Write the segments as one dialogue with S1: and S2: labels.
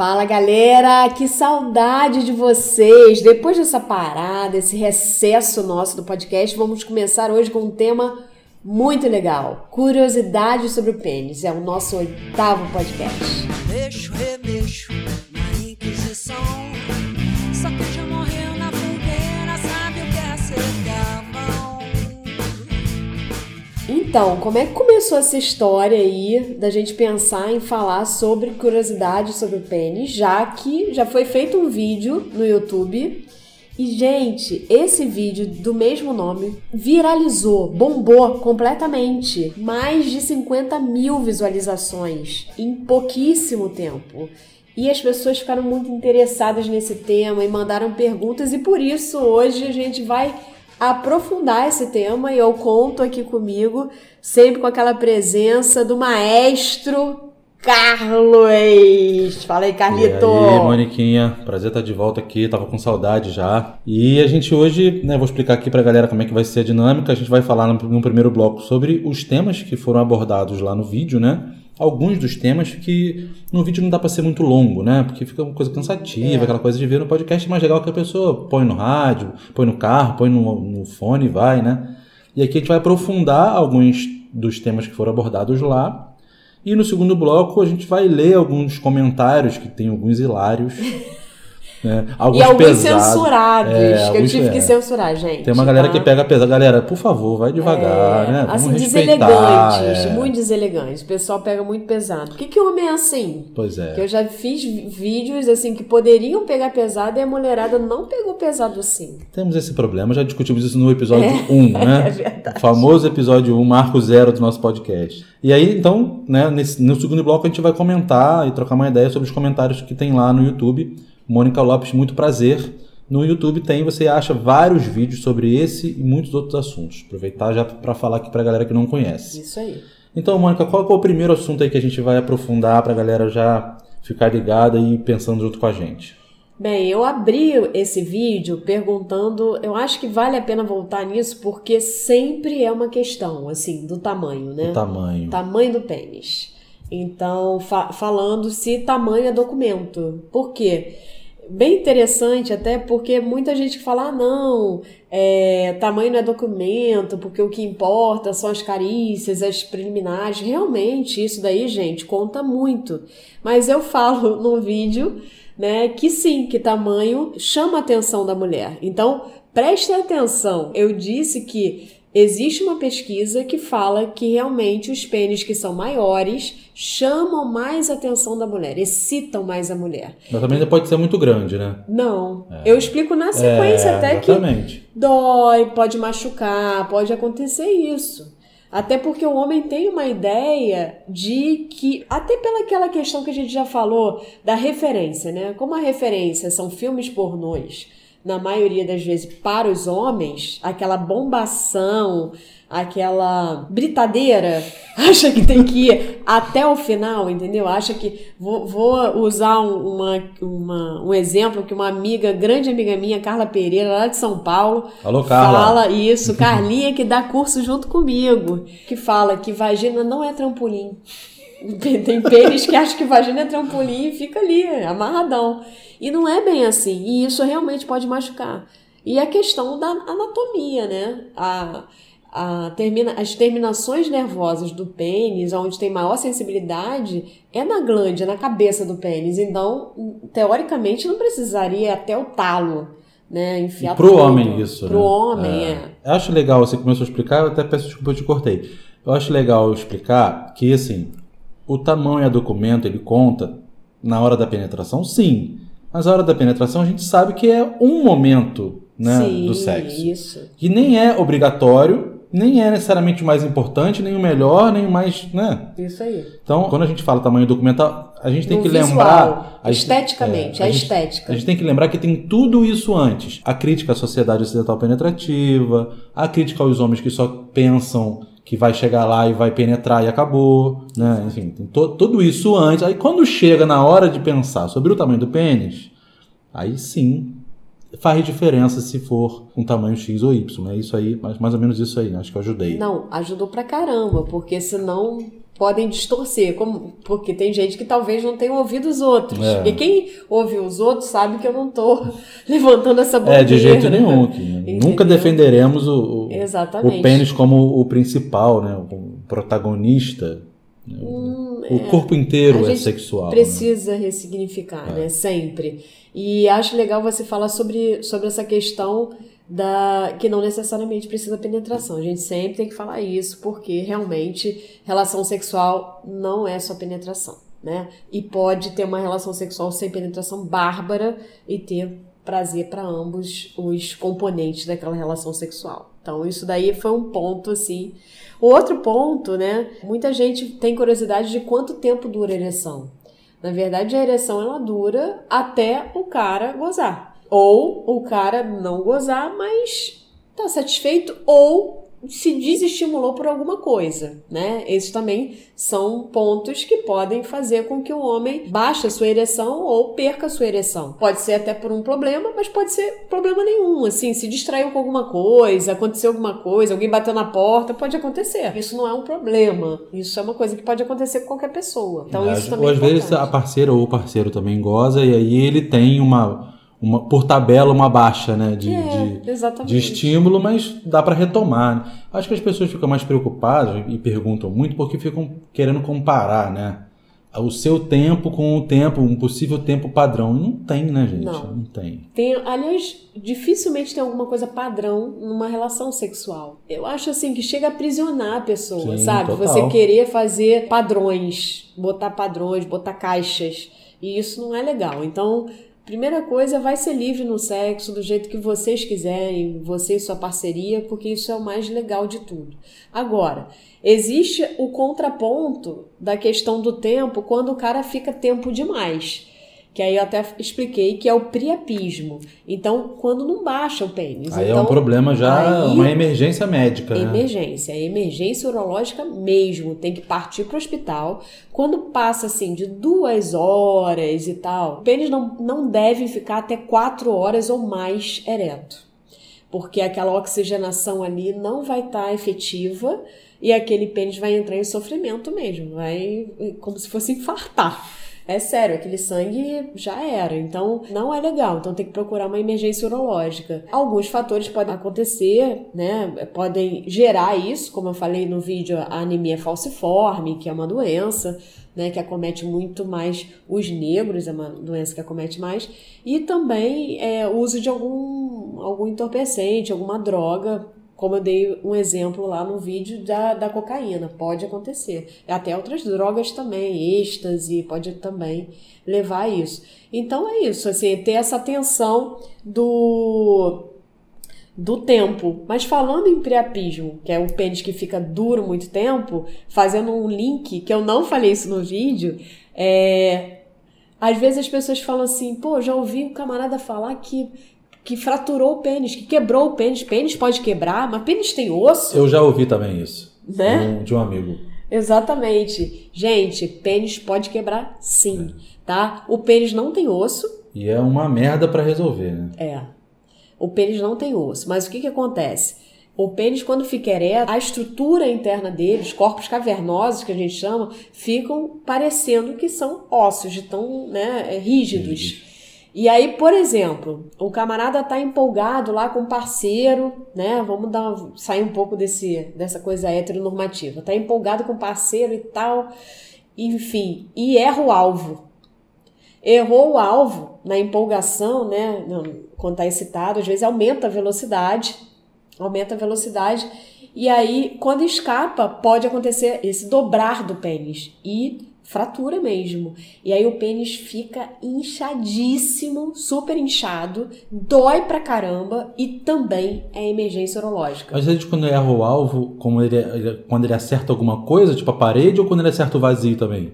S1: Fala galera, que saudade de vocês! Depois dessa parada, esse recesso nosso do podcast, vamos começar hoje com um tema muito legal: curiosidades sobre o pênis. É o nosso oitavo podcast. Mexo, remexo na Inquisição. Só que Então, como é que começou essa história aí da gente pensar em falar sobre curiosidades sobre o pênis, já que já foi feito um vídeo no YouTube e, gente, esse vídeo do mesmo nome viralizou, bombou completamente. Mais de 50 mil visualizações em pouquíssimo tempo. E as pessoas ficaram muito interessadas nesse tema e mandaram perguntas, e por isso hoje a gente vai aprofundar esse tema e eu conto aqui comigo, sempre com aquela presença do maestro Carlos! Fala aí, Carlito!
S2: E aí, Moniquinha, prazer estar de volta aqui, tava com saudade já. E a gente hoje, né, vou explicar aqui pra galera como é que vai ser a dinâmica. A gente vai falar no, no primeiro bloco sobre os temas que foram abordados lá no vídeo, né? Alguns dos temas que no vídeo não dá para ser muito longo, né? Porque fica uma coisa cansativa, é. aquela coisa de ver no podcast mais legal que a pessoa põe no rádio, põe no carro, põe no, no fone e vai, né? E aqui a gente vai aprofundar alguns dos temas que foram abordados lá e no segundo bloco a gente vai ler alguns comentários que tem alguns hilários.
S1: Né? Alguns e alguns pesados. censurados, é, que eu tive é. que censurar, gente.
S2: Tem uma galera tá? que pega pesado. Galera, por favor, vai devagar, é, né? Vamos
S1: assim, deselegantes, é. muito deselegantes. O pessoal pega muito pesado. Por que, que o homem é assim?
S2: Pois é.
S1: Que eu já fiz vídeos assim que poderiam pegar pesado e a mulherada não pegou pesado assim.
S2: Temos esse problema, já discutimos isso no episódio 1, um, né? É verdade. O famoso episódio 1, um, marco zero do nosso podcast. E aí, então, né, nesse, no segundo bloco a gente vai comentar e trocar uma ideia sobre os comentários que tem lá no YouTube Mônica Lopes, muito prazer. No YouTube tem, você acha vários vídeos sobre esse e muitos outros assuntos. Aproveitar já para falar aqui para a galera que não conhece.
S1: Isso aí.
S2: Então, Mônica, qual é o primeiro assunto aí que a gente vai aprofundar para a galera já ficar ligada e pensando junto com a gente?
S1: Bem, eu abri esse vídeo perguntando, eu acho que vale a pena voltar nisso porque sempre é uma questão, assim, do tamanho, né?
S2: O tamanho.
S1: Tamanho do pênis. Então, fa falando se tamanho é documento. Por quê? Bem interessante, até porque muita gente fala: ah, não, é, tamanho não é documento, porque o que importa são as carícias, as preliminares. Realmente, isso daí, gente, conta muito. Mas eu falo no vídeo né, que sim, que tamanho chama a atenção da mulher. Então, preste atenção. Eu disse que Existe uma pesquisa que fala que realmente os pênis que são maiores chamam mais a atenção da mulher, excitam mais a mulher.
S2: Mas também pode ser muito grande, né?
S1: Não. É. Eu explico na sequência é, até exatamente. que dói, pode machucar, pode acontecer isso. Até porque o homem tem uma ideia de que, até pela aquela questão que a gente já falou da referência, né? Como a referência são filmes pornôs na maioria das vezes, para os homens, aquela bombação, aquela britadeira, acha que tem que ir até o final, entendeu? Acha que. Vou, vou usar uma, uma, um exemplo que uma amiga, grande amiga minha, Carla Pereira, lá de São Paulo,
S2: Alô, Carla.
S1: fala isso. Carlinha, que dá curso junto comigo, que fala que vagina não é trampolim. Tem pênis que acham que vagina é trampolim e fica ali, amarradão. E não é bem assim. E isso realmente pode machucar. E a questão da anatomia, né? A, a termina, as terminações nervosas do pênis, onde tem maior sensibilidade, é na glande, é na cabeça do pênis. Então, teoricamente, não precisaria até o talo, né? Enfiar
S2: Pro tudo. homem, isso.
S1: Pro
S2: né?
S1: homem, é.
S2: é. Eu acho legal, você começou a explicar, eu até peço desculpa, eu te cortei. Eu acho legal explicar que, assim, o tamanho do documento, ele conta na hora da penetração, sim. Mas a hora da penetração a gente sabe que é um momento né, Sim, do sexo.
S1: Isso.
S2: Que nem é obrigatório, nem é necessariamente o mais importante, nem o melhor, nem o mais. Né?
S1: Isso aí.
S2: Então, quando a gente fala tamanho documental, a gente tem no que visual, lembrar.
S1: Esteticamente, é, a, a estética.
S2: a gente tem que lembrar que tem tudo isso antes. A crítica à sociedade ocidental penetrativa, a crítica aos homens que só pensam que vai chegar lá e vai penetrar e acabou, né? Enfim, to tudo isso antes. Aí quando chega na hora de pensar sobre o tamanho do pênis, aí sim faz diferença se for um tamanho X ou Y. É isso aí, mais, mais ou menos isso aí, né? acho que eu ajudei.
S1: Não, ajudou pra caramba, porque senão podem distorcer, como, porque tem gente que talvez não tenha ouvido os outros.
S2: É.
S1: E quem ouve os outros sabe que eu não tô levantando essa bandeira.
S2: É, de jeito nenhum. que nunca defenderemos o, o, o pênis como o principal, né? O protagonista. né? o corpo inteiro
S1: Hum,
S2: é sexual. né?
S1: Precisa ressignificar, né? Sempre. E acho legal você falar sobre, sobre essa questão da que não necessariamente precisa penetração. A gente sempre tem que falar isso, porque realmente relação sexual não é só penetração, né? E pode ter uma relação sexual sem penetração bárbara e ter prazer para ambos os componentes daquela relação sexual. Então, isso daí foi um ponto assim. O outro ponto, né? Muita gente tem curiosidade de quanto tempo dura a ereção. Na verdade, a ereção ela dura até o cara gozar. Ou o cara não gozar, mas tá satisfeito ou se desestimulou por alguma coisa, né? Esses também são pontos que podem fazer com que o homem baixe a sua ereção ou perca a sua ereção. Pode ser até por um problema, mas pode ser problema nenhum, assim, se distraiu com alguma coisa, aconteceu alguma coisa, alguém bateu na porta, pode acontecer. Isso não é um problema. Isso é uma coisa que pode acontecer com qualquer pessoa. Então isso também
S2: ou
S1: é
S2: às vezes a parceira ou o parceiro também goza e aí ele tem uma, uma por tabela uma baixa, né, de,
S1: É,
S2: de, de estímulo, mas dá para retomar. né? Acho que as pessoas ficam mais preocupadas e perguntam muito porque ficam querendo comparar, né, o seu tempo com o tempo, um possível tempo padrão. Não tem, né, gente?
S1: Não.
S2: tem.
S1: Tem, aliás, dificilmente tem alguma coisa padrão numa relação sexual. Eu acho assim que chega a aprisionar a pessoa,
S2: Sim,
S1: sabe?
S2: total.
S1: Você querer fazer padrões, botar padrões, botar caixas. E isso não é legal. Então, primeira coisa, vai ser livre no sexo, do jeito que vocês quiserem, você e sua parceria, porque isso é o mais legal de tudo. Agora, existe o contraponto da questão do tempo quando o cara fica tempo demais. Que aí eu até expliquei que é o priapismo. Então, quando não baixa o pênis.
S2: Aí é
S1: então,
S2: um problema já,
S1: aí-
S2: uma emergência médica, né?
S1: Emergência, é emergência urológica mesmo, tem que partir para o hospital. Quando passa assim de duas horas e tal, o pênis não, não deve ficar até quatro horas ou mais ereto, porque aquela oxigenação ali não vai estar efetiva e aquele pênis vai entrar em sofrimento mesmo, vai como se fosse infartar. É sério, aquele sangue já era. Então, não é legal. Então, tem que procurar uma emergência urológica. Alguns fatores podem acontecer, né? Podem gerar isso, como eu falei no vídeo, a anemia falciforme, que é uma doença, né? Que acomete muito mais os negros, é uma doença que acomete mais. E também é, o uso de algum, algum entorpecente, alguma droga como eu dei um exemplo lá no vídeo da, da cocaína, pode acontecer. Até outras drogas também, êxtase, pode também levar a isso. Então é isso, assim, ter essa atenção do do tempo. Mas falando em priapismo, que é o pênis que fica duro muito tempo, fazendo um link, que eu não falei isso no vídeo, é... Às vezes as pessoas falam assim, pô, já ouvi um camarada falar que que fraturou o pênis, que quebrou o pênis. Pênis pode quebrar, mas pênis tem osso,
S2: Eu já ouvi também isso.
S1: né?
S2: De um amigo.
S1: Exatamente. Gente, pênis pode quebrar sim, tá? O pênis não tem osso,
S2: E é uma merda pra resolver, né?
S1: é. O pênis não tem osso, mas o que que acontece? O pênis, quando fica ereto, a estrutura interna dele, os corpos cavernosos que a gente chama, ficam parecendo que são ossos, de tão né, rígidos. E aí, por exemplo, o camarada tá empolgado lá com o parceiro, né? Vamos dar sair um pouco desse, dessa coisa heteronormativa. Tá empolgado com o parceiro e tal, enfim, e erra o alvo. Errou o alvo na empolgação, né? Quando tá excitado, às vezes aumenta a velocidade, aumenta a velocidade, e aí, quando escapa, pode acontecer esse dobrar do pênis e fratura mesmo. E aí o pênis fica inchadíssimo, super inchado, dói pra caramba e também é emergência urológica.
S2: Às vezes quando erra o alvo, como ele, ele- quando ele acerta alguma coisa, tipo a parede, ou quando ele acerta o vazio também?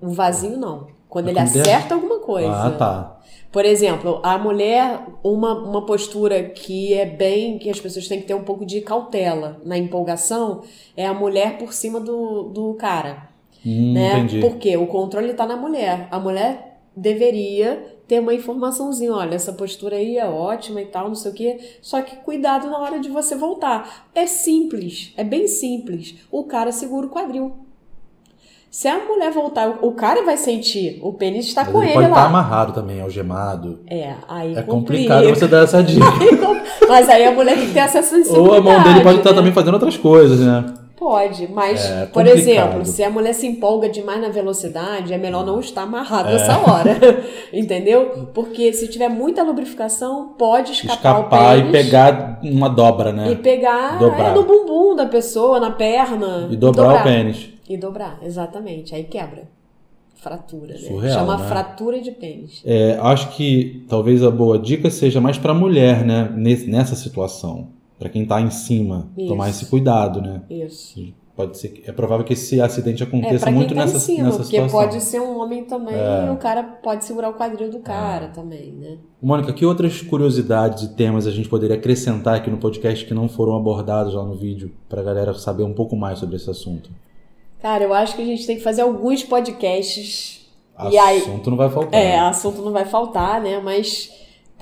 S1: O vazio não. Quando
S2: É
S1: ele
S2: quando ele-
S1: acerta alguma coisa.
S2: Ah, tá.
S1: Por exemplo, a mulher, uma, uma postura que é bem. que as pessoas têm que ter um pouco de cautela na empolgação, é a mulher por cima do, do cara.
S2: Hum,
S1: né?
S2: entendi.
S1: Porque o controle tá na mulher. A mulher deveria ter uma informaçãozinha, olha, essa postura aí é ótima e tal, não sei o quê, só que cuidado na hora de você voltar. É simples, é bem simples. O cara segura o quadril. Se a mulher voltar, o cara vai sentir, o pênis está
S2: Mas
S1: com
S2: ele
S1: ele
S2: pode
S1: lá.
S2: estar amarrado também, algemado.
S1: É, aí
S2: É
S1: complica.
S2: complicado você dar essa dica.
S1: Mas aí a mulher tem que ter essa sensibilidade.
S2: Ou a mão dele pode estar
S1: né?
S2: também fazendo outras coisas, né?
S1: Pode, mas,
S2: É,
S1: por exemplo, se a mulher se empolga demais na velocidade, é melhor não estar amarrado
S2: É.
S1: nessa hora. Entendeu? Porque se tiver muita lubrificação, pode escapar,
S2: Escapar
S1: o
S2: e
S1: pênis
S2: pegar uma dobra, né?
S1: e pegar
S2: Dobrar.
S1: é, no bumbum da pessoa, na perna.
S2: E dobrar o pênis.
S1: E dobrar, exatamente. Aí quebra. Fratura, né?
S2: Surreal,
S1: Chama
S2: né?
S1: fratura de pênis.
S2: É, acho que talvez a boa dica seja mais pra mulher, né? Nessa situação. Pra quem tá em cima,
S1: Isso.
S2: tomar esse cuidado, né?
S1: Isso.
S2: Pode ser, é provável que esse acidente
S1: É,
S2: aconteça
S1: quem
S2: muito
S1: tá
S2: nessa,
S1: em cima,
S2: nessa
S1: porque
S2: situação.
S1: pode ser um homem também
S2: É.
S1: e o cara pode segurar o quadril do cara também, né?
S2: Mônica, que outras curiosidades e temas a gente poderia acrescentar aqui no podcast que não foram abordados lá no vídeo, pra galera saber um pouco mais sobre esse assunto?
S1: Cara, eu acho que a gente tem que fazer alguns podcasts. E aí,
S2: Assunto não vai faltar.
S1: é, assunto não vai faltar, né? Mas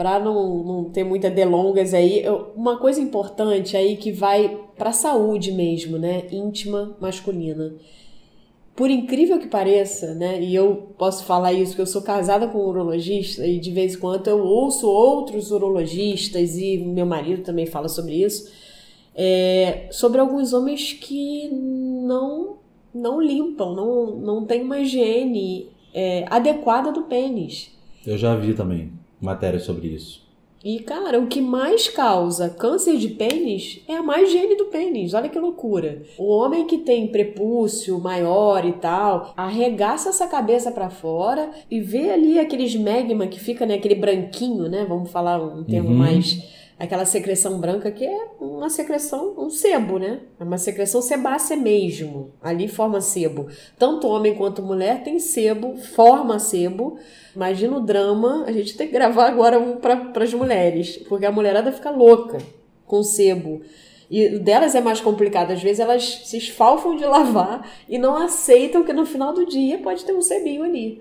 S1: para não, não ter muitas delongas aí, eu- uma coisa importante aí que vai pra saúde mesmo, né? Íntima masculina. Por incrível que pareça, né? E eu posso falar isso, que eu sou casada com um urologista e de vez em quando eu ouço outros urologistas e meu marido também fala sobre isso, é, sobre alguns homens que não não limpam, não, não tem uma higiene é, adequada do pênis.
S2: Eu já vi também matéria sobre isso.
S1: E, cara, o que mais causa câncer de pênis é a má higiene do pênis. Olha que loucura. O homem que tem prepúcio maior e tal, arregaça essa cabeça pra fora e vê ali aqueles magma que fica, né, aquele branquinho, né? Vamos falar um termo
S2: Uhum.
S1: mais aquela secreção branca que é uma secreção, um sebo, né? É uma secreção sebácea mesmo. Ali forma sebo. Tanto homem quanto mulher tem sebo, forma sebo. Imagina o drama. A gente tem que gravar agora um para as mulheres, porque a mulherada fica louca com sebo. E delas é mais complicado. Às vezes elas se esfalfam de lavar e não aceitam que no final do dia pode ter um sebinho ali.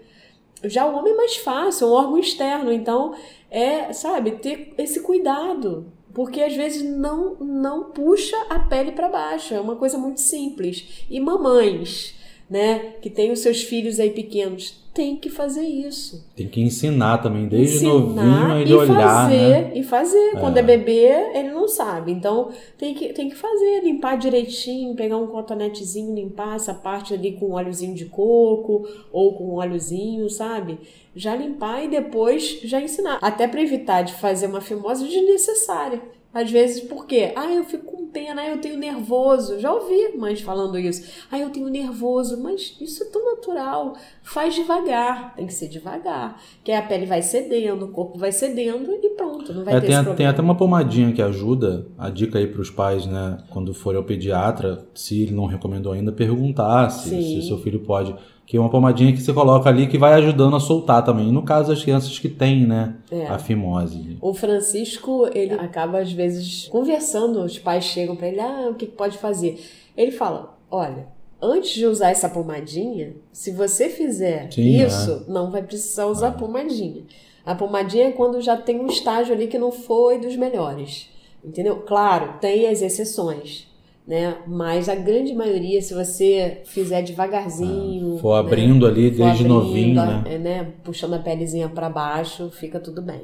S1: Já o homem é mais fácil, é um órgão externo. Então, é, sabe, ter esse cuidado. Porque às vezes não, não puxa a pele para baixo. É uma coisa muito simples. E mamães, né, que têm os seus filhos aí pequenos, tem que fazer isso.
S2: Tem que ensinar também, desde
S1: Ensinar
S2: novinho, ele
S1: e
S2: olhar,
S1: fazer,
S2: né?
S1: E fazer. Quando
S2: É.
S1: é bebê, ele não sabe. Então, tem que, tem que fazer, limpar direitinho, pegar um cotonetezinho, limpar essa parte ali com óleozinho de coco ou com óleozinho, sabe? Já limpar e depois já ensinar. Até para evitar de fazer uma fimose desnecessária. Às vezes, por quê? Ah, eu fico pena, ah, eu tenho nervoso. Já ouvi mães falando isso. Ah, eu tenho nervoso. Mas isso é tão natural. Faz devagar. Tem que ser devagar. Que aí a pele vai cedendo, o corpo vai cedendo e pronto. Não vai
S2: É,
S1: ter
S2: tem, a- tem até uma pomadinha que ajuda. A dica aí pros pais, né? Quando forem ao pediatra, se ele não recomendou ainda, perguntar se,
S1: Sim.
S2: se o seu filho pode. Que é uma pomadinha que você coloca ali que vai ajudando a soltar também. No caso das crianças que têm, né?
S1: É.
S2: A fimose.
S1: O Francisco, ele acaba às vezes conversando, os pais chegam pra ele, ah, o que pode fazer? Ele fala, olha, antes de usar essa pomadinha, se você fizer
S2: Sim,
S1: isso, não vai precisar usar a pomadinha. A pomadinha é quando já tem um estágio ali que não foi dos melhores, entendeu? Claro, tem as exceções, né? Mas a grande maioria, se você fizer devagarzinho,
S2: For
S1: né?
S2: abrindo ali
S1: for
S2: desde
S1: abrindo,
S2: novinho, né?
S1: é, né? Puxando a pelezinha pra baixo, fica tudo bem.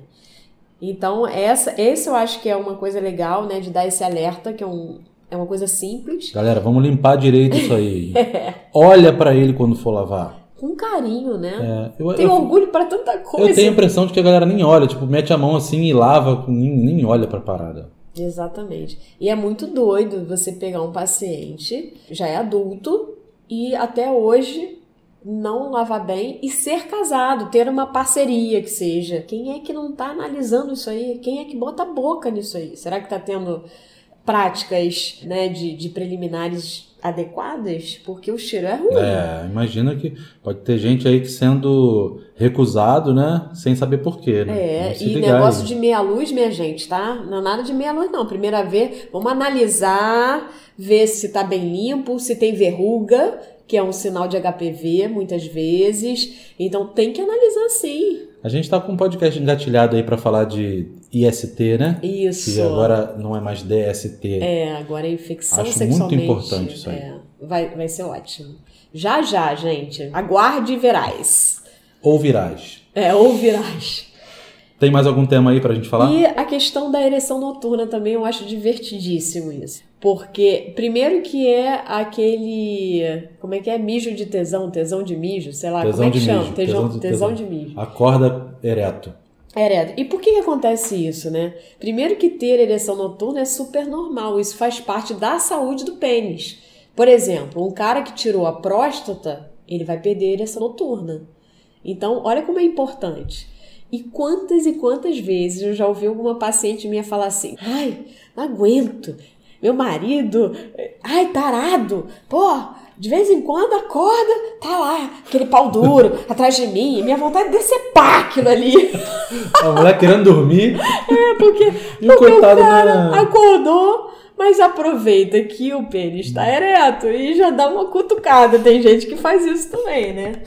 S1: Então, essa, esse eu acho que é uma coisa legal, né? De dar esse alerta, que é, um, é uma coisa simples,
S2: Galera, vamos limpar direito isso aí.
S1: É.
S2: Olha pra ele quando for lavar.
S1: com carinho, né?
S2: É, eu,
S1: Tem
S2: eu-
S1: orgulho pra tanta coisa.
S2: eu tenho a impressão de que a galera nem olha, tipo, mete a mão assim e lava, nem, nem olha pra parada.
S1: Exatamente. E é muito doido você pegar um paciente, já é adulto, e até hoje não lavar bem e ser casado, ter uma parceria que seja. Quem é que não tá analisando isso aí? Quem é que bota a boca nisso aí? Será que tá tendo práticas né, de, de preliminares adequadas? Porque o cheiro é ruim.
S2: É, imagina que pode ter gente aí que sendo recusado, né? Sem saber porquê, né?
S1: É, e negócio
S2: aí.
S1: de meia luz, minha gente, tá? Não é nada de meia luz, não. Primeira vez, vamos analisar, ver se tá bem limpo, se tem verruga, que é um sinal de HPV, muitas vezes. Então tem que analisar sim.
S2: A gente tá com um podcast engatilhado aí pra falar de IST, né?
S1: Isso.
S2: Que agora não é mais DST.
S1: É, agora é infecção
S2: Acho muito
S1: sexualmente.
S2: importante isso aí.
S1: É. vai, vai ser ótimo. Já já, gente. Aguarde e verás.
S2: Ou virás.
S1: É, ou virás.
S2: Tem mais algum tema aí pra gente falar?
S1: E a questão da ereção noturna também eu acho divertidíssimo isso. Porque, primeiro que é aquele. Como é que é? Mijo de tesão, tesão de mijo, sei lá,
S2: Tesão
S1: como é que chama?
S2: mijo,
S1: Tesão,
S2: tesão de
S1: tesão
S2: tesão.
S1: de mijo.
S2: Acorda ereto.
S1: Ereto. E por que, que acontece isso, né? Primeiro que ter ereção noturna é super normal, isso faz parte da saúde do pênis. Por exemplo, um cara que tirou a próstata, ele vai perder a ereção noturna. Então, olha como é importante. E quantas e quantas vezes eu já ouvi alguma paciente minha falar assim: ai, não aguento, meu marido, ai, tarado, pô, de vez em quando acorda, tá lá, aquele pau duro atrás de mim, minha vontade é decepar aquilo ali.
S2: A mulher querendo dormir.
S1: É, porque,
S2: E o
S1: porque
S2: coitado
S1: o cara
S2: na-
S1: acordou, mas aproveita que o pênis está ereto e já dá uma cutucada. Tem gente que faz isso também, né?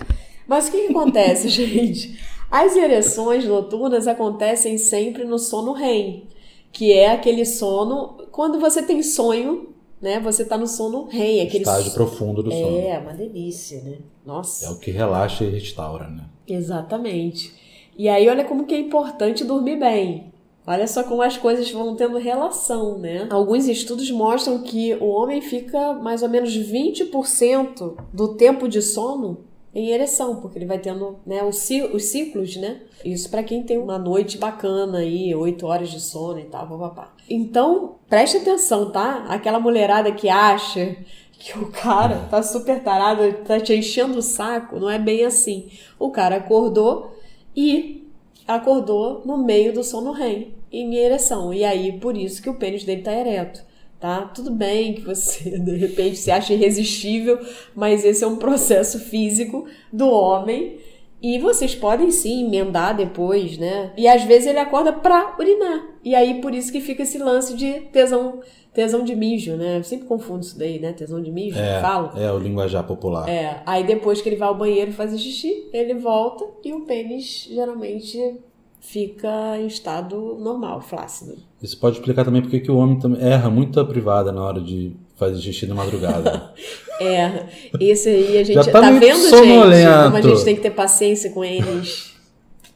S1: Mas o que, que acontece, gente? As ereções noturnas acontecem sempre no sono REM, que é aquele sono quando você tem sonho, né? Você tá no sono REM, aquele
S2: Estágio profundo do sono.
S1: É, uma delícia, né? Nossa.
S2: É o que relaxa e restaura, né?
S1: Exatamente. E aí, olha como que é importante dormir bem. Olha só como as coisas vão tendo relação, né? Alguns estudos mostram que o homem fica mais ou menos 20% do tempo de sono em ereção, porque ele vai tendo né, os, ci- os ciclos, né? Isso para quem tem uma noite bacana aí, 8 horas de sono e tal, papapá. Então, preste atenção, tá? Aquela mulherada que acha que o cara tá super tarado, tá te enchendo o saco, não é bem assim. O cara acordou e acordou no meio do sono REM, em ereção. E aí, por isso que o pênis dele tá ereto. Tá? Tudo bem que você, de repente, se acha irresistível, mas esse é um processo físico do homem. E vocês podem sim emendar depois, né? E às vezes ele acorda pra urinar. E aí, por isso que fica esse lance de tesão, tesão de mijo, né? Eu sempre confundo isso daí, né? Tesão de mijo.
S2: É, é o linguajar popular.
S1: É, aí depois que ele vai ao banheiro fazer xixi, ele volta e o pênis geralmente fica em estado normal, flácido.
S2: Isso pode explicar também porque que o homem também erra muito a privada na hora de fazer xixi na madrugada.
S1: É, esse aí a gente
S2: Já tá
S1: tá, vendo, gente,
S2: sonolento.
S1: como a gente tem que ter paciência com eles.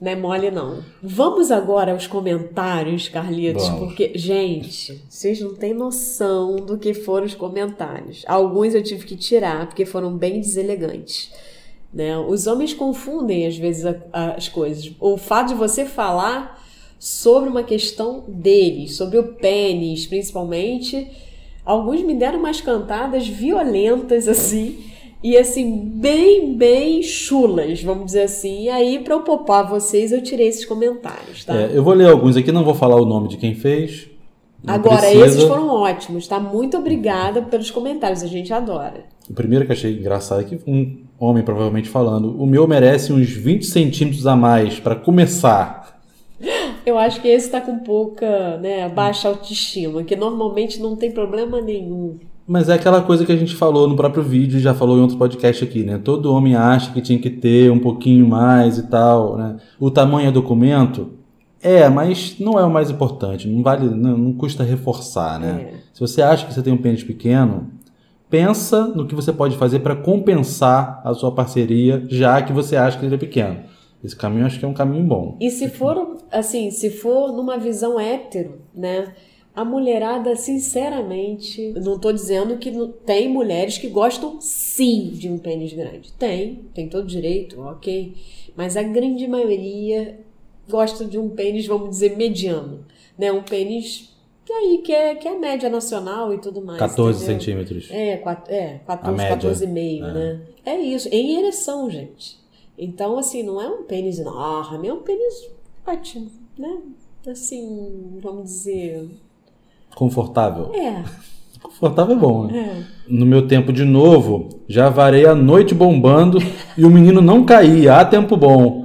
S1: Não é mole, não. Vamos agora aos comentários, Carlitos,
S2: Vamos.
S1: porque, gente, vocês não têm noção do que foram os comentários. Alguns eu tive que tirar, porque foram bem deselegantes. Né? Os homens confundem, às vezes, a- as coisas. O fato de você falar sobre uma questão deles, sobre o pênis, principalmente, alguns me deram umas cantadas violentas, assim, e assim, bem, bem chulas, vamos dizer assim. E aí, pra eu poupar vocês, eu tirei esses comentários, tá?
S2: É, eu vou ler alguns aqui, não vou falar o nome de quem fez. Não
S1: Agora,
S2: precisa.
S1: esses foram ótimos, tá? Muito obrigada pelos comentários, a gente adora.
S2: O primeiro que achei engraçado é que um homem provavelmente falando: o meu merece uns 20 centímetros a mais pra começar.
S1: Eu acho que esse tá com pouca, né, baixa autoestima, que normalmente não tem problema nenhum.
S2: Mas é aquela coisa que a gente falou no próprio vídeo, já falou em outro podcast aqui, né? Todo homem acha que tinha que ter um pouquinho mais e tal, né? O tamanho é documento? É, mas não é o mais importante, não vale, não, não custa reforçar, né?
S1: É.
S2: Se você acha que você tem um pênis pequeno, pensa no que você pode fazer para compensar a sua parceria, já que você acha que ele é pequeno. Esse caminho acho que é um caminho bom.
S1: E se for, assim, se for numa visão hétero, né? A mulherada, sinceramente, não tô dizendo que não, tem mulheres que gostam sim de um pênis grande. Tem, tem todo direito, ok. Mas a grande maioria gosta de um pênis, vamos dizer, mediano. Né? Um pênis que aí que é, que é a média nacional e tudo mais.
S2: 14
S1: entendeu?
S2: centímetros.
S1: É, quat- é 14,
S2: A média.
S1: 14,5, né? É isso, em ereção, gente. Então, assim, não é um pênis enorme, é um pênis ótimo, né? Assim, vamos dizer.
S2: Confortável.
S1: É,
S2: Confortável é bom, né?
S1: é.
S2: No meu tempo de novo, já varei a noite bombando e o menino não caía. Há tempo bom.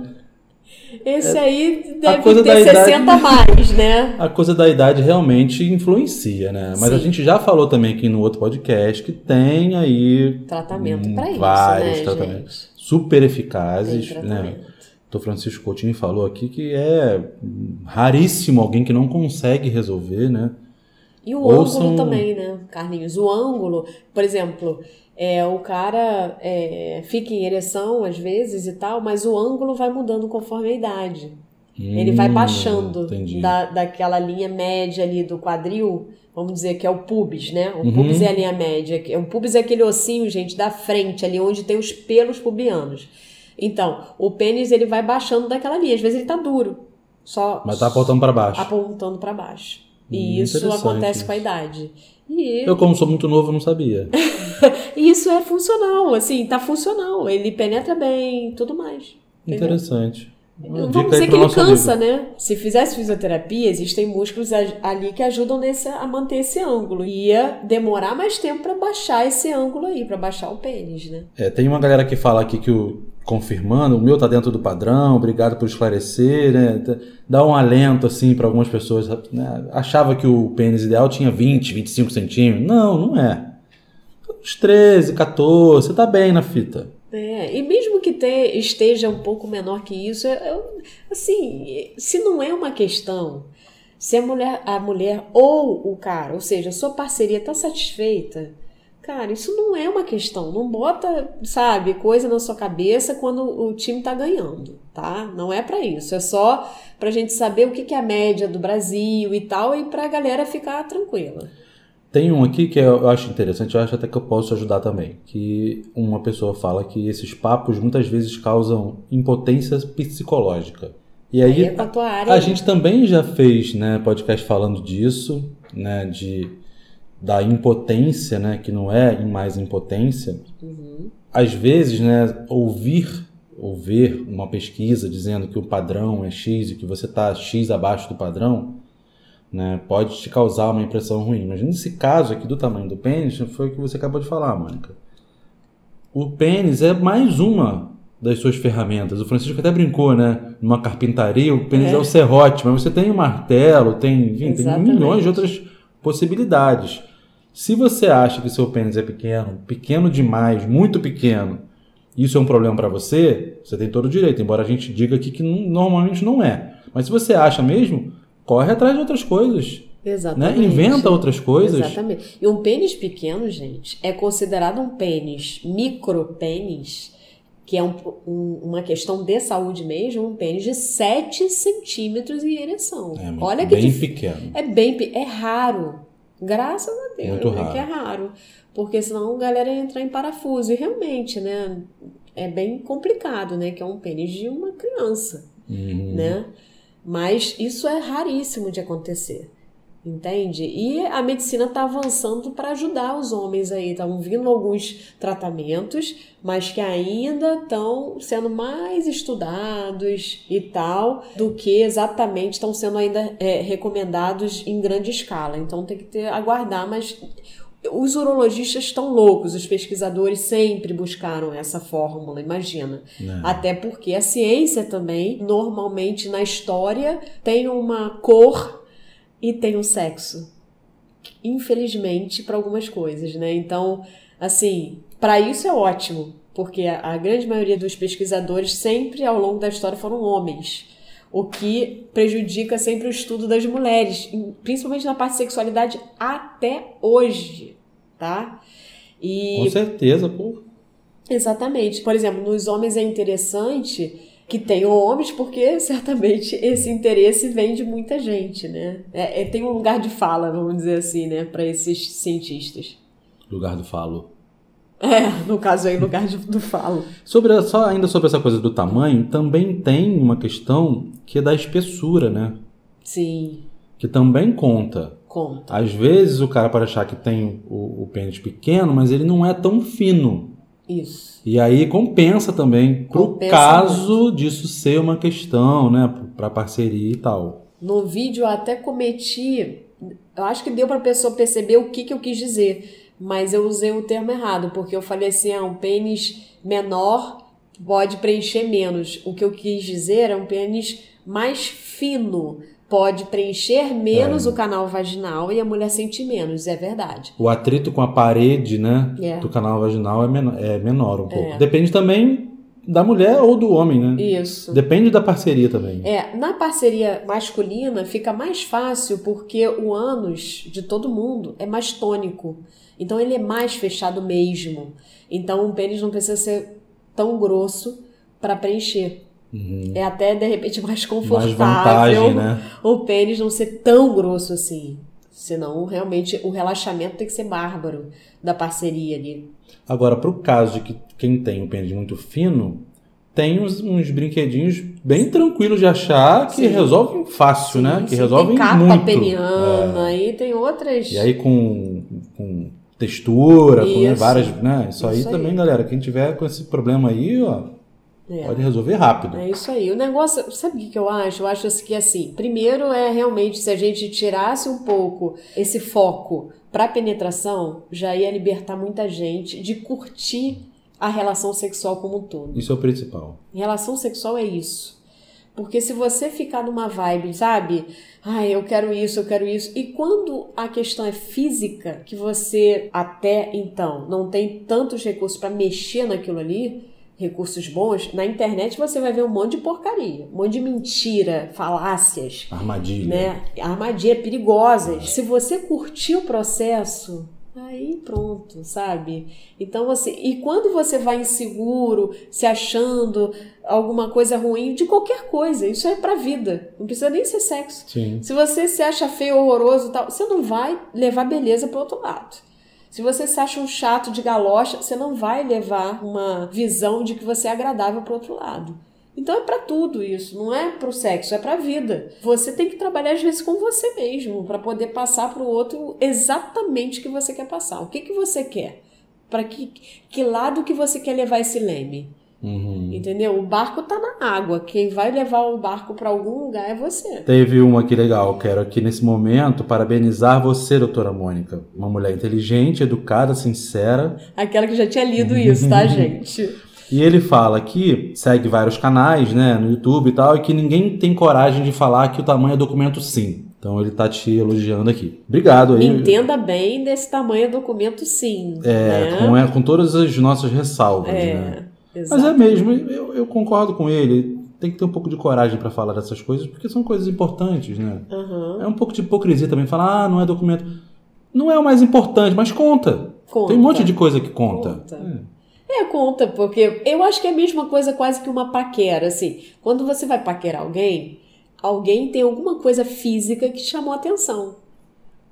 S1: Esse aí
S2: É, a
S1: deve
S2: coisa
S1: ter
S2: da idade-
S1: 60 a mais, né?
S2: A coisa da idade realmente influencia, né? Mas a
S1: Sim.
S2: gente já falou também aqui no outro podcast que tem aí
S1: Tratamento
S2: hum,
S1: pra isso,
S2: vários
S1: né,
S2: tratamentos
S1: gente?
S2: super eficazes, né? Dr. Francisco Coutinho falou aqui que é raríssimo alguém que não consegue resolver, né?
S1: E o
S2: Ouçam-
S1: ângulo também, né, Carlinhos? O ângulo, por exemplo, É, o cara é, fica em ereção às vezes e tal, mas o ângulo vai mudando conforme a idade. Ele vai
S2: Hum,
S1: baixando
S2: entendi.
S1: da, daquela linha média ali do quadril, vamos dizer que é o pubis, né? O
S2: Uhum.
S1: pubis é a linha média. O pubis é aquele ossinho, gente, da frente, ali onde tem os pelos pubianos. Então, o pênis ele vai baixando daquela linha. Às vezes ele tá duro, só
S2: Mas tá apontando pra baixo.
S1: apontando para baixo.
S2: Hum,
S1: E isso
S2: interessante
S1: acontece
S2: isso.
S1: com a idade. E
S2: Eu, como sou muito novo, não sabia.
S1: isso é funcional, assim, tá funcional. Ele penetra bem, tudo mais. entendeu?
S2: Interessante. Uma
S1: Vamos dizer que ele cansa, né? Se fizesse fisioterapia, existem músculos ali que ajudam nesse, a manter esse ângulo. Ia demorar mais tempo para baixar esse ângulo aí, para baixar o pênis, né?
S2: É, tem uma galera que fala aqui que o confirmando, o meu tá dentro do padrão, obrigado por esclarecer, né? Dá um alento assim para algumas pessoas, né? Achava que o pênis ideal tinha 20, 25 centímetros. Não, não é. Uns 13, 14, você tá bem na fita.
S1: É, e mesmo que te- esteja um pouco menor que isso, eu- eu- assim, se não é uma questão, se a mulher, a mulher ou o cara, ou seja, a sua parceria tá satisfeita, cara, isso não é uma questão. Não bota, sabe, coisa na sua cabeça quando o time tá ganhando, tá? Não é pra isso. É só pra gente saber o que que é a média do Brasil e tal, e pra galera ficar tranquila.
S2: Tem um aqui que eu acho interessante, eu acho até que eu posso ajudar também. Que uma pessoa fala que esses papos muitas vezes causam impotência psicológica. E
S1: Aí
S2: aí,
S1: é a área.
S2: a gente também já fez né, podcast falando disso, né, de, da impotência, né, que não é mais impotência.
S1: Uhum.
S2: Às vezes, né, ouvir ou ver uma pesquisa dizendo que o padrão é X e que você está X abaixo do padrão, né, pode te causar uma impressão ruim. Mas nesse caso aqui do tamanho do pênis, foi o que você acabou de falar, Mônica. O pênis é mais uma das suas ferramentas. O Francisco até brincou, né? Numa carpintaria, o pênis é,
S1: É.
S2: o serrote, mas você tem o martelo, tem, enfim, tem milhões de outras possibilidades. Se você acha que seu pênis é pequeno, pequeno demais, muito pequeno, isso é um problema para você, você tem todo o direito, embora a gente diga aqui que não- normalmente não é. Mas se você acha mesmo, corre atrás de outras coisas, né?
S1: Exatamente.
S2: Inventa outras coisas.
S1: Exatamente. E um pênis pequeno, gente, é considerado um pênis, micropênis, que é um- um- uma questão de saúde mesmo, um pênis de 7 centímetros em ereção.
S2: É
S1: Olha que
S2: bem pequeno.
S1: É bem é raro. Graças a Deus,
S2: Muito
S1: né,
S2: raro.
S1: que é raro. Porque senão a galera ia entrar em parafuso. E realmente, né? É bem complicado, né? Que é um pênis de uma criança
S2: Uhum.
S1: né? Mas isso é raríssimo de acontecer. Entende? E a medicina está avançando para ajudar os homens aí. Estão vindo alguns tratamentos, mas que ainda estão sendo mais estudados e tal, do que exatamente estão sendo ainda é, recomendados em grande escala. Então tem que ter, aguardar, mas os urologistas estão loucos, os pesquisadores sempre buscaram essa fórmula, imagina.
S2: Né?
S1: Até porque a ciência também, normalmente na história, tem uma cor e tem um sexo. Infelizmente, para algumas coisas, né? Então, assim, para isso é ótimo, porque a, a grande maioria dos pesquisadores sempre ao longo da história foram homens. O que prejudica sempre o estudo das mulheres, principalmente na parte de sexualidade até hoje, tá? E
S2: Com certeza, pô.
S1: Exatamente. Por exemplo, nos homens é interessante que tenham homens, porque certamente esse interesse vem de muita gente, né? É, é- tem um lugar de fala, vamos dizer assim, né, para esses cientistas.
S2: Lugar do falo.
S1: É, no caso aí, lugar de, do falo.
S2: Sobre só ainda sobre essa coisa do tamanho, também tem uma questão que é da espessura, né?
S1: Sim,
S2: Que também conta.
S1: conta.
S2: Às vezes o cara pode achar que tem o, o pênis pequeno, mas ele não é tão fino.
S1: Isso.
S2: E aí compensa também pro
S1: Compensa
S2: caso disso ser uma questão, né? Pra parceria e tal.
S1: No vídeo eu até cometi. Eu acho que deu para pessoa perceber o que, que eu quis dizer, mas eu usei o termo errado, porque eu falei assim: ah, um pênis menor pode preencher menos. O que eu quis dizer é um pênis mais fino. Pode preencher menos
S2: É.
S1: o canal vaginal e a mulher sentir menos, é verdade.
S2: O atrito com a parede, né?
S1: É.
S2: Do canal vaginal é menor, é menor um pouco.
S1: É.
S2: Depende também da mulher ou do homem, né?
S1: Isso.
S2: Depende da parceria também.
S1: É, na parceria masculina fica mais fácil porque o ânus de todo mundo é mais tônico. Então ele é mais fechado mesmo. Então o pênis não precisa ser tão grosso para preencher.
S2: Uhum.
S1: É até de repente mais
S2: Mais
S1: confortável
S2: vantagem, né?
S1: o pênis não ser tão grosso assim. Senão, realmente, o relaxamento tem que ser bárbaro da parceria ali.
S2: Agora, pro caso de que quem tem o pênis muito fino, tem uns, uns brinquedinhos bem tranquilos de achar que
S1: Sim.
S2: resolvem fácil, né? Que
S1: Sim,
S2: resolvem
S1: tem capa
S2: muito.
S1: peniana, e tem outras.
S2: É. E aí com, com textura, com né,
S1: Isso.
S2: várias, né? Isso, aí
S1: Isso aí.
S2: também, galera, quem tiver com esse problema aí, ó,
S1: É.
S2: pode resolver rápido.
S1: É isso aí. O negócio, sabe o que eu acho? Eu acho assim que assim, primeiro é realmente se a gente tirasse um pouco esse foco para penetração, já ia libertar muita gente de curtir a relação sexual como um todo.
S2: Isso é o principal.
S1: Relação sexual é isso. Porque se você ficar numa vibe, sabe? Ai, eu quero isso, eu quero isso. E quando a questão é física, que você até então não tem tantos recursos para mexer naquilo ali, recursos bons, na internet você vai ver um monte de porcaria, um monte de mentira, falácias,
S2: Armadilha.
S1: né? Armadilhas perigosas. Se você curtir o processo, aí pronto, sabe? Então assim, e quando você vai inseguro, se achando alguma coisa ruim, de qualquer coisa, isso é pra vida, não precisa nem ser sexo.
S2: Sim.
S1: Se você se acha feio, horroroso tal, você não vai levar beleza pro outro lado. Se você se acha um chato de galocha, você não vai levar uma visão de que você é agradável pro outro lado. Então é pra tudo isso, não é pro sexo, é pra vida. Você tem que trabalhar às vezes com você mesmo pra poder passar pro outro exatamente o que você quer passar. O que que você quer? Para que que lado que você quer levar esse leme?
S2: Uhum.
S1: Entendeu? O barco tá na água. Quem vai levar o barco pra algum lugar é você.
S2: Teve uma aqui legal, quero aqui nesse momento parabenizar você, doutora Mônica. Uma mulher inteligente, educada, sincera.
S1: Aquela que já tinha lido isso, tá, gente?
S2: E ele fala que segue vários canais, né, no YouTube e tal, e que ninguém tem coragem de falar que o tamanho é documento sim. Então ele tá te elogiando aqui. Obrigado aí.
S1: Entenda bem desse tamanho documento, sim.
S2: É,
S1: né?
S2: com, é, com todas as nossas ressalvas, né?
S1: É,
S2: Mas é mesmo, eu, eu concordo com ele. Tem que ter um pouco de coragem para falar dessas coisas, porque são coisas importantes, né?
S1: Aham.
S2: É um pouco de hipocrisia também falar, ah, não é documento. Não é o mais importante, mas conta.
S1: Conta.
S2: Tem um monte de coisa que conta.
S1: Conta. É, conta, porque eu acho que é a mesma coisa quase que uma paquera, assim. Quando você vai paquerar alguém, alguém tem alguma coisa física que chamou a atenção.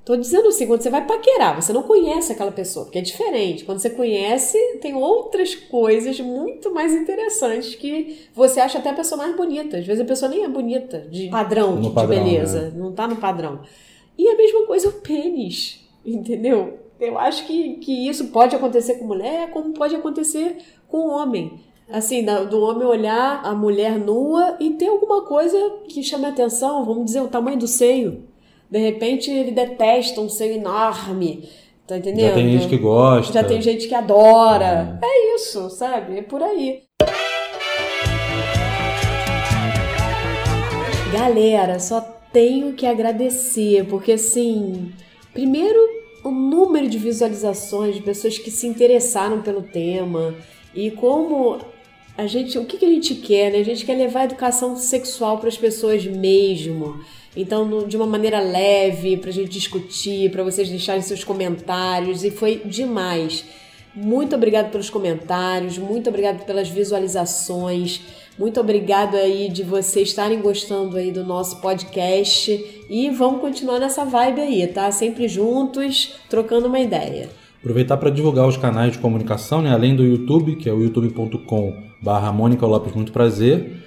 S1: Tô dizendo assim, quando você vai paquerar, você não conhece aquela pessoa, porque é diferente. Quando você conhece, tem outras coisas muito mais interessantes que você acha até a pessoa mais bonita. Às vezes a pessoa nem é bonita, de padrão,
S2: No
S1: de, de
S2: padrão,
S1: beleza. Não tá no padrão. E a mesma coisa o pênis, entendeu? Eu acho que, que isso pode acontecer com mulher, como pode acontecer com homem. Assim, do homem olhar a mulher nua e ter alguma coisa que chame a atenção, vamos dizer, o tamanho do seio. De repente ele detesta um seio enorme, tá entendendo?
S2: Já tem gente que gosta.
S1: Já tem gente que adora. É isso, sabe? É por aí. Galera, só tenho que agradecer, porque assim, primeiro o número de visualizações de pessoas que se interessaram pelo tema e como a gente, o que, que a gente quer, né? A gente quer levar a educação sexual para as pessoas mesmo. Então, de uma maneira leve, pra gente discutir, para vocês deixarem seus comentários, e foi demais. Muito obrigado pelos comentários, muito obrigado pelas visualizações, muito obrigado aí de vocês estarem gostando aí do nosso podcast e vamos continuar nessa vibe aí, tá? Sempre juntos, trocando uma ideia.
S2: Aproveitar para divulgar os canais de comunicação, né? além do YouTube, que é o youtube.com barra Mônica Lopes Muito Prazer,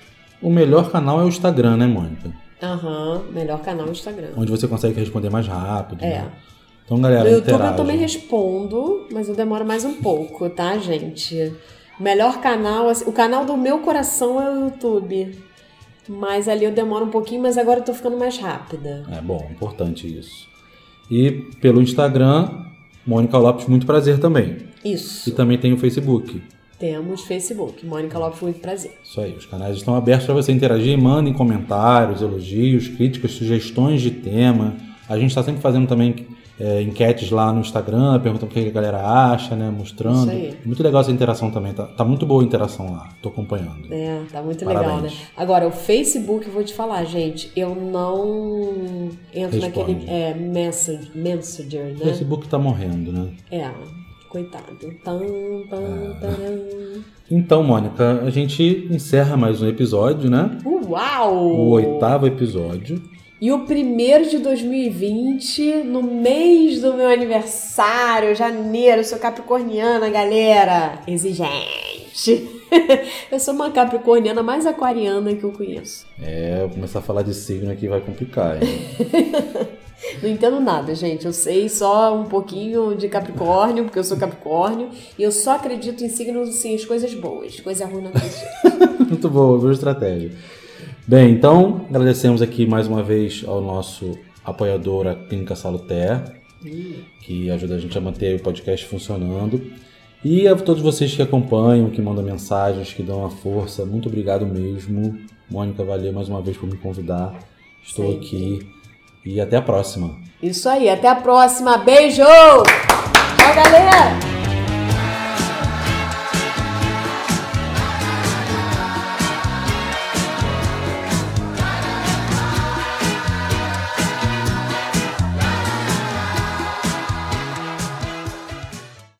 S2: o melhor canal é o Instagram, né, Mônica?
S1: Aham, melhor canal no Instagram.
S2: Onde você consegue responder mais rápido.
S1: É.
S2: né? Então, galera,
S1: No YouTube eu
S2: interage.
S1: também respondo, mas eu demoro mais um pouco, tá, gente? Melhor canal, assim, o canal do meu coração é o YouTube. Mas ali eu demoro um pouquinho, mas agora eu tô ficando mais rápida.
S2: É bom, importante isso. E pelo Instagram, Mônica Lopes Muito Prazer também. E
S1: Isso.
S2: também tem o Facebook.
S1: Temos Facebook, Mônica Lopes, muito prazer.
S2: Isso aí, os canais estão abertos para você interagir. Mandem comentários, elogios, críticas, sugestões de tema. A gente está sempre fazendo também é, enquetes lá no Instagram, perguntando o que a galera acha, né? Mostrando.
S1: Isso aí.
S2: Muito legal essa interação também. Tá, tá muito boa a interação lá. Tô acompanhando.
S1: É, tá muito
S2: Parabéns.
S1: legal, né? Agora, o Facebook, vou te falar, gente, eu não entro
S2: Responde.
S1: naquele é, message, Messenger, né?
S2: O Facebook tá morrendo, né?
S1: É, coitado. Tam, tam, taram.
S2: Então, Mônica, a gente encerra mais um episódio, né?
S1: Uau!
S2: O oitavo episódio.
S1: E o primeiro de 2020, no mês do meu aniversário, janeiro, eu sou capricorniana, galera. Exigente. eu sou uma capricorniana mais aquariana que eu conheço.
S2: É, começar a falar de signo aqui vai complicar, hein?
S1: Não entendo nada, gente. Eu sei só um pouquinho de Capricórnio, porque eu sou Capricórnio. E eu só acredito em signos, assim, as coisas boas. Coisa ruim não acredito.
S2: Muito boa, boa estratégia. Bem, então agradecemos aqui mais uma vez ao nosso apoiador, a Clínica Saluter, que ajuda a gente a manter o podcast funcionando. E a todos vocês que acompanham, que mandam mensagens, que dão a força, muito obrigado mesmo. Mônica, valeu mais uma vez por me convidar. Estou
S1: Sempre.
S2: aqui e até a próxima.
S1: Isso aí, até a próxima. Beijo! Tchau, galera!